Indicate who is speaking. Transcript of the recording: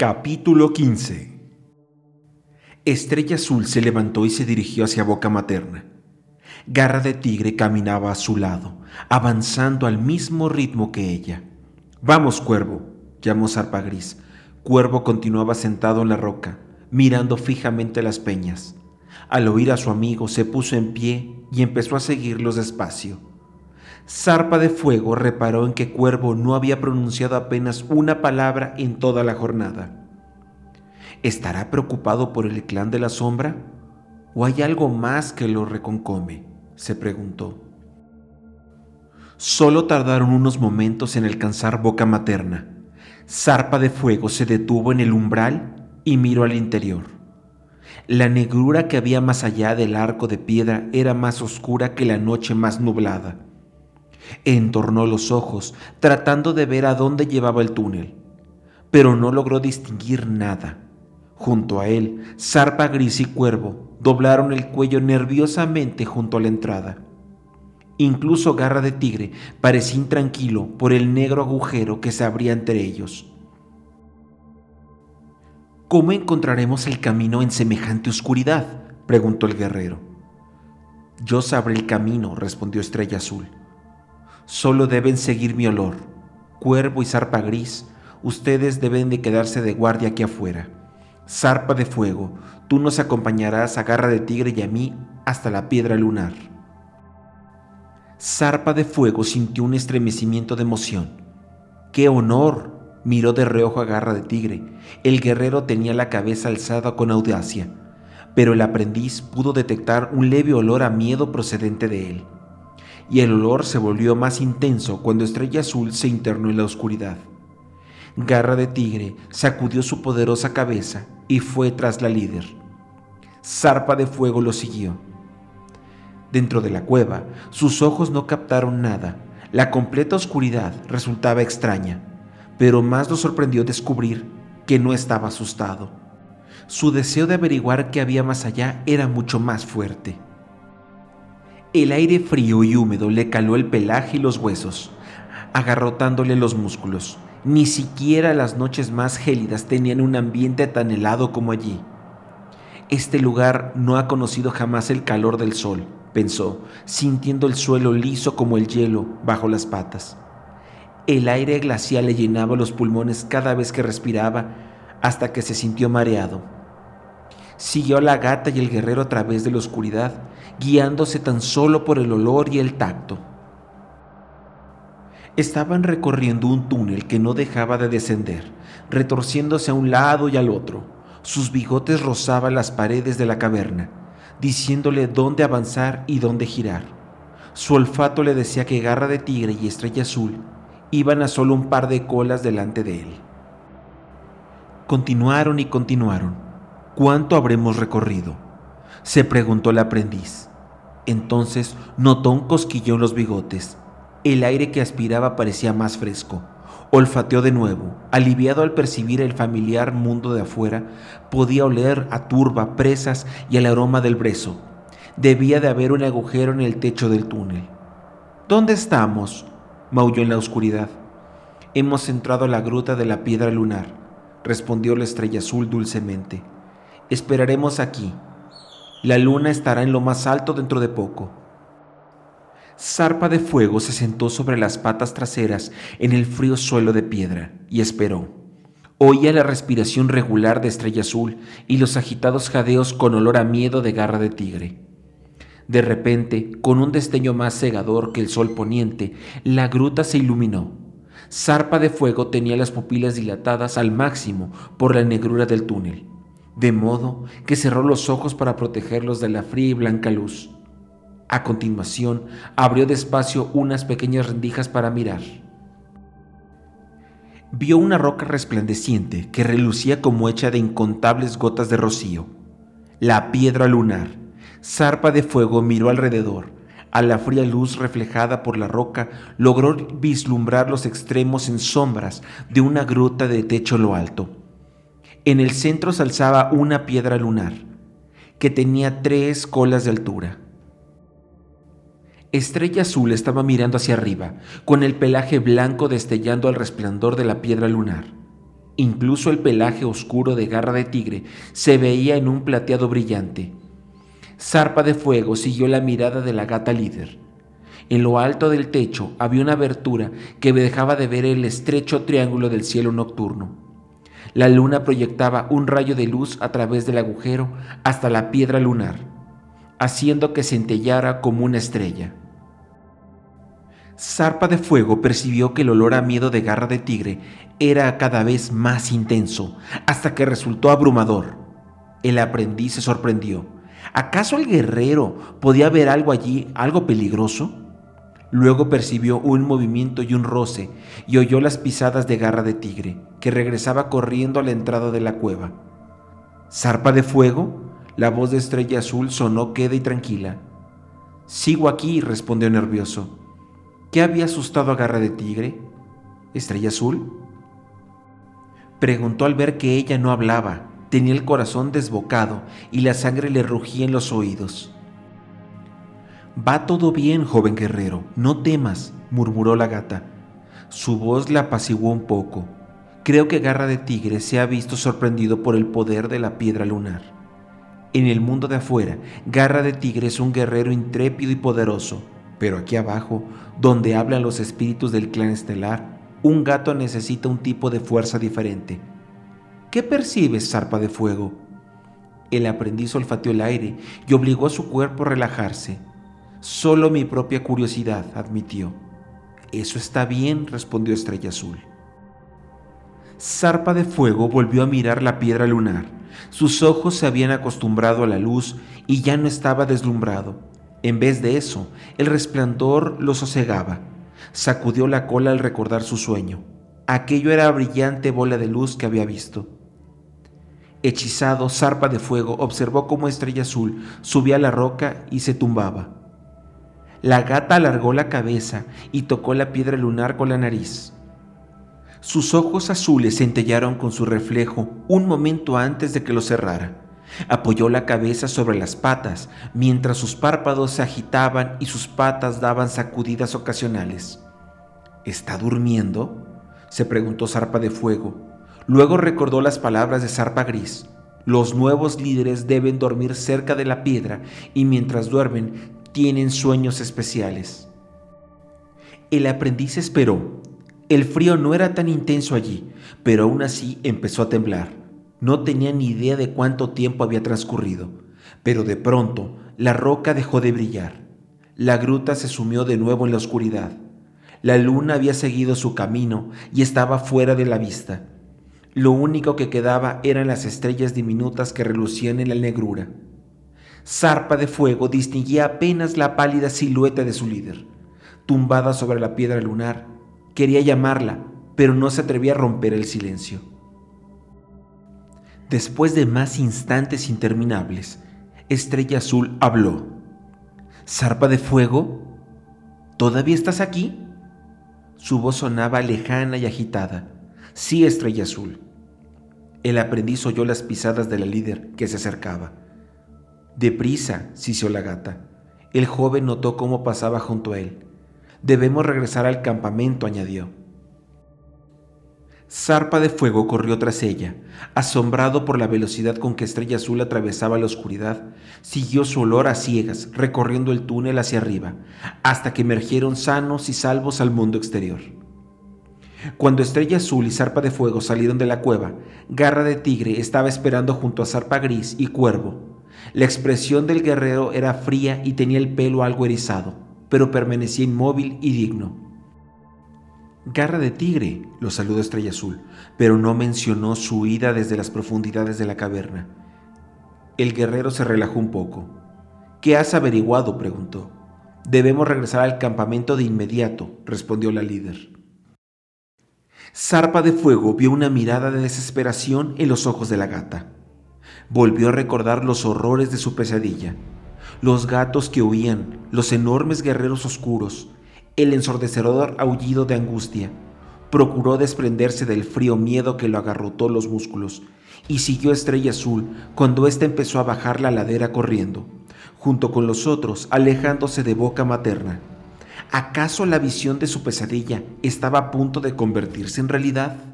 Speaker 1: Capítulo 15 Estrella Azul se levantó y se dirigió hacia Boca Materna. Garra de Tigre caminaba a su lado, avanzando al mismo ritmo que ella. Vamos, Cuervo, llamó Zarpa Gris. Cuervo continuaba sentado en la roca, mirando fijamente las peñas. Al oír a su amigo se puso en pie y empezó a seguirlos despacio. Zarpa de Fuego reparó en que Cuervo no había pronunciado apenas una palabra en toda la jornada. ¿Estará preocupado por el clan de la sombra? ¿O hay algo más que lo reconcome? se preguntó. Solo tardaron unos momentos en alcanzar boca materna. Zarpa de Fuego se detuvo en el umbral y miró al interior. La negrura que había más allá del arco de piedra era más oscura que la noche más nublada. Entornó los ojos, tratando de ver a dónde llevaba el túnel, pero no logró distinguir nada. Junto a él, Zarpa Gris y Cuervo doblaron el cuello nerviosamente junto a la entrada. Incluso Garra de Tigre parecía intranquilo por el negro agujero que se abría entre ellos. ¿Cómo encontraremos el camino en semejante oscuridad? preguntó el guerrero. Yo sabré el camino, respondió Estrella Azul. Solo deben seguir mi olor. Cuervo y zarpa gris, ustedes deben de quedarse de guardia aquí afuera. Zarpa de fuego, tú nos acompañarás a garra de tigre y a mí hasta la piedra lunar. Zarpa de fuego sintió un estremecimiento de emoción. ¡Qué honor! Miró de reojo a garra de tigre. El guerrero tenía la cabeza alzada con audacia, pero el aprendiz pudo detectar un leve olor a miedo procedente de él y el olor se volvió más intenso cuando Estrella Azul se internó en la oscuridad. Garra de Tigre sacudió su poderosa cabeza y fue tras la líder. Zarpa de Fuego lo siguió. Dentro de la cueva, sus ojos no captaron nada. La completa oscuridad resultaba extraña, pero más lo sorprendió descubrir que no estaba asustado. Su deseo de averiguar qué había más allá era mucho más fuerte. El aire frío y húmedo le caló el pelaje y los huesos, agarrotándole los músculos. Ni siquiera las noches más gélidas tenían un ambiente tan helado como allí. Este lugar no ha conocido jamás el calor del sol, pensó, sintiendo el suelo liso como el hielo bajo las patas. El aire glacial le llenaba los pulmones cada vez que respiraba hasta que se sintió mareado. Siguió a la gata y el guerrero a través de la oscuridad, guiándose tan solo por el olor y el tacto. Estaban recorriendo un túnel que no dejaba de descender, retorciéndose a un lado y al otro. Sus bigotes rozaban las paredes de la caverna, diciéndole dónde avanzar y dónde girar. Su olfato le decía que Garra de Tigre y Estrella Azul iban a solo un par de colas delante de él. Continuaron y continuaron ¿Cuánto habremos recorrido? se preguntó el aprendiz. Entonces notó un cosquillo en los bigotes. El aire que aspiraba parecía más fresco. Olfateó de nuevo. Aliviado al percibir el familiar mundo de afuera, podía oler a turba, presas y el aroma del brezo. Debía de haber un agujero en el techo del túnel. ¿Dónde estamos? maulló en la oscuridad. Hemos entrado a la gruta de la piedra lunar, respondió la estrella azul dulcemente. Esperaremos aquí. La luna estará en lo más alto dentro de poco. Zarpa de Fuego se sentó sobre las patas traseras en el frío suelo de piedra y esperó. Oía la respiración regular de Estrella Azul y los agitados jadeos con olor a miedo de garra de tigre. De repente, con un destello más cegador que el sol poniente, la gruta se iluminó. Zarpa de Fuego tenía las pupilas dilatadas al máximo por la negrura del túnel de modo que cerró los ojos para protegerlos de la fría y blanca luz. A continuación, abrió despacio unas pequeñas rendijas para mirar. Vio una roca resplandeciente que relucía como hecha de incontables gotas de rocío. La piedra lunar, zarpa de fuego, miró alrededor. A la fría luz reflejada por la roca, logró vislumbrar los extremos en sombras de una gruta de techo lo alto. En el centro se alzaba una piedra lunar, que tenía tres colas de altura. Estrella Azul estaba mirando hacia arriba, con el pelaje blanco destellando al resplandor de la piedra lunar. Incluso el pelaje oscuro de garra de tigre se veía en un plateado brillante. Zarpa de Fuego siguió la mirada de la gata líder. En lo alto del techo había una abertura que dejaba de ver el estrecho triángulo del cielo nocturno. La luna proyectaba un rayo de luz a través del agujero hasta la piedra lunar, haciendo que centellara como una estrella. Zarpa de Fuego percibió que el olor a miedo de garra de tigre era cada vez más intenso, hasta que resultó abrumador. El aprendiz se sorprendió. ¿Acaso el guerrero podía ver algo allí, algo peligroso? Luego percibió un movimiento y un roce y oyó las pisadas de garra de tigre, que regresaba corriendo a la entrada de la cueva. ¿Zarpa de fuego? La voz de Estrella Azul sonó queda y tranquila. Sigo aquí, respondió nervioso. ¿Qué había asustado a Garra de Tigre? ¿Estrella Azul? Preguntó al ver que ella no hablaba, tenía el corazón desbocado y la sangre le rugía en los oídos. Va todo bien, joven guerrero, no temas, murmuró la gata. Su voz la apaciguó un poco. Creo que Garra de Tigre se ha visto sorprendido por el poder de la piedra lunar. En el mundo de afuera, Garra de Tigre es un guerrero intrépido y poderoso, pero aquí abajo, donde hablan los espíritus del clan estelar, un gato necesita un tipo de fuerza diferente. ¿Qué percibes, zarpa de fuego? El aprendiz olfateó el aire y obligó a su cuerpo a relajarse. Solo mi propia curiosidad, admitió. Eso está bien, respondió Estrella Azul. Zarpa de Fuego volvió a mirar la piedra lunar. Sus ojos se habían acostumbrado a la luz y ya no estaba deslumbrado. En vez de eso, el resplandor lo sosegaba. Sacudió la cola al recordar su sueño. Aquello era brillante bola de luz que había visto. Hechizado, zarpa de fuego, observó cómo Estrella Azul subía a la roca y se tumbaba. La gata alargó la cabeza y tocó la piedra lunar con la nariz. Sus ojos azules centellaron con su reflejo un momento antes de que lo cerrara. Apoyó la cabeza sobre las patas mientras sus párpados se agitaban y sus patas daban sacudidas ocasionales. ¿Está durmiendo? se preguntó Zarpa de Fuego. Luego recordó las palabras de Zarpa Gris. Los nuevos líderes deben dormir cerca de la piedra y mientras duermen tienen sueños especiales. El aprendiz esperó. El frío no era tan intenso allí, pero aún así empezó a temblar. No tenía ni idea de cuánto tiempo había transcurrido, pero de pronto la roca dejó de brillar. La gruta se sumió de nuevo en la oscuridad. La luna había seguido su camino y estaba fuera de la vista. Lo único que quedaba eran las estrellas diminutas que relucían en la negrura. Zarpa de fuego distinguía apenas la pálida silueta de su líder, tumbada sobre la piedra lunar. Quería llamarla, pero no se atrevía a romper el silencio. Después de más instantes interminables, Estrella Azul habló. ¿Zarpa de fuego? ¿Todavía estás aquí? Su voz sonaba lejana y agitada. Sí, Estrella Azul. El aprendiz oyó las pisadas de la líder que se acercaba. Deprisa, sisió la gata. El joven notó cómo pasaba junto a él. Debemos regresar al campamento, añadió. Zarpa de Fuego corrió tras ella. Asombrado por la velocidad con que Estrella Azul atravesaba la oscuridad, siguió su olor a ciegas, recorriendo el túnel hacia arriba, hasta que emergieron sanos y salvos al mundo exterior. Cuando Estrella Azul y Zarpa de Fuego salieron de la cueva, Garra de Tigre estaba esperando junto a Zarpa Gris y Cuervo. La expresión del guerrero era fría y tenía el pelo algo erizado, pero permanecía inmóvil y digno. Garra de tigre, lo saludó Estrella Azul, pero no mencionó su huida desde las profundidades de la caverna. El guerrero se relajó un poco. ¿Qué has averiguado? preguntó. Debemos regresar al campamento de inmediato, respondió la líder. Zarpa de Fuego vio una mirada de desesperación en los ojos de la gata. Volvió a recordar los horrores de su pesadilla, los gatos que huían, los enormes guerreros oscuros, el ensordecedor aullido de angustia. Procuró desprenderse del frío miedo que lo agarrotó los músculos y siguió a Estrella Azul cuando ésta empezó a bajar la ladera corriendo, junto con los otros alejándose de boca materna. ¿Acaso la visión de su pesadilla estaba a punto de convertirse en realidad?